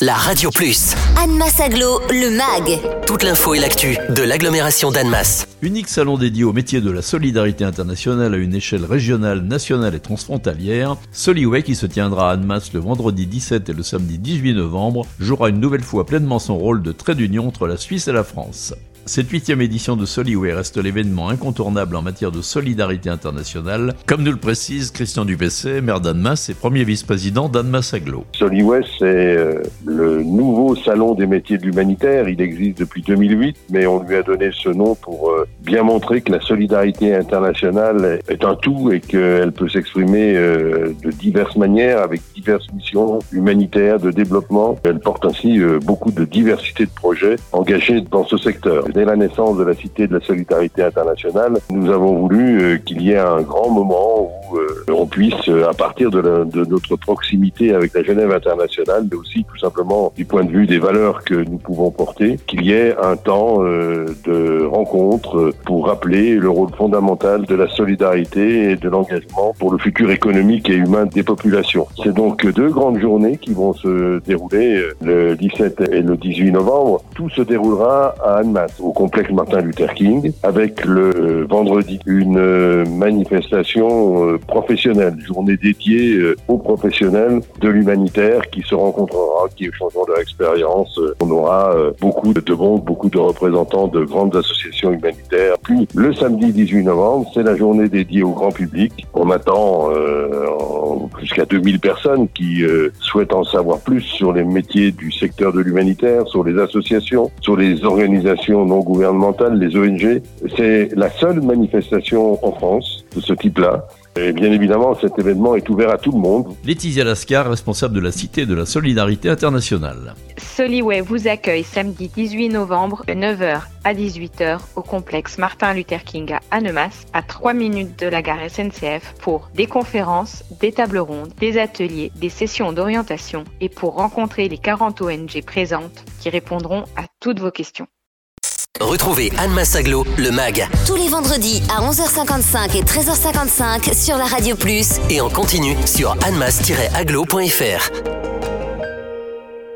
la Radio Plus. Annemasse Aglo, le MAG. Toute l'info et l'actu de l'agglomération d'Annemasse. Unique salon dédié au métier de la solidarité internationale à une échelle régionale, nationale et transfrontalière, Soliway qui se tiendra à Annemasse le vendredi 17 et le samedi 18 novembre jouera une nouvelle fois pleinement son rôle de trait d'union entre la Suisse et la France. Cette huitième édition de Soliway reste l'événement incontournable en matière de solidarité internationale, comme nous le précise Christian Dupessé, maire d'Annemasse et premier vice-président d'Annemasse Aglo. Soliway, c'est euh, le nouveau salon des métiers de l'humanitaire. Il existe depuis 2008, mais on lui a donné ce nom pour euh, bien montrer que la solidarité internationale est un tout et qu'elle peut s'exprimer euh, de diverses manières, avec diverses missions humanitaires, de développement. Elle porte ainsi beaucoup de diversité de projets engagés dans ce secteur dès la naissance de la Cité de la Solidarité internationale, nous avons voulu euh, qu'il y ait un grand moment on puisse, euh, à partir de, notre proximité avec la Genève internationale, mais aussi tout simplement du point de vue des valeurs que nous pouvons porter, qu'il y ait un temps de rencontre pour rappeler le rôle fondamental de la solidarité et de l'engagement pour le futur économique et humain des populations. C'est donc deux grandes journées qui vont se dérouler le 17 et le 18 novembre. Tout se déroulera à Annemasse au complexe Martin Luther King, avec le vendredi une manifestation euh, journée dédiée euh, aux professionnels de l'humanitaire qui se rencontrera, qui échangeront leur expérience. On aura euh, beaucoup de banques, beaucoup de représentants de grandes associations humanitaires. Puis le samedi 18 novembre, c'est la journée dédiée au grand public. On attend jusqu'à 2000 personnes qui souhaitent en savoir plus sur les métiers du secteur de l'humanitaire, sur les associations, sur les organisations non gouvernementales, les ONG. C'est la seule manifestation en France de ce type-là. Et bien évidemment, cet événement est ouvert à tout le monde. Laetitia Lascar, responsable de la Cité de la Solidarité Internationale. Soliway vous accueille samedi 18 novembre de 9h à 18h au complexe Martin Luther King à Annemasse, à 3 minutes de la gare SNCF pour des conférences, des tables rondes, des ateliers, des sessions d'orientation et pour rencontrer les 40 ONG présentes qui répondront à toutes vos questions. Retrouvez Anne Massaglo, le MAG. Tous les vendredis à 11h55 et 13h55 sur la Radio Plus. Et en continu sur annemass-aglo.fr.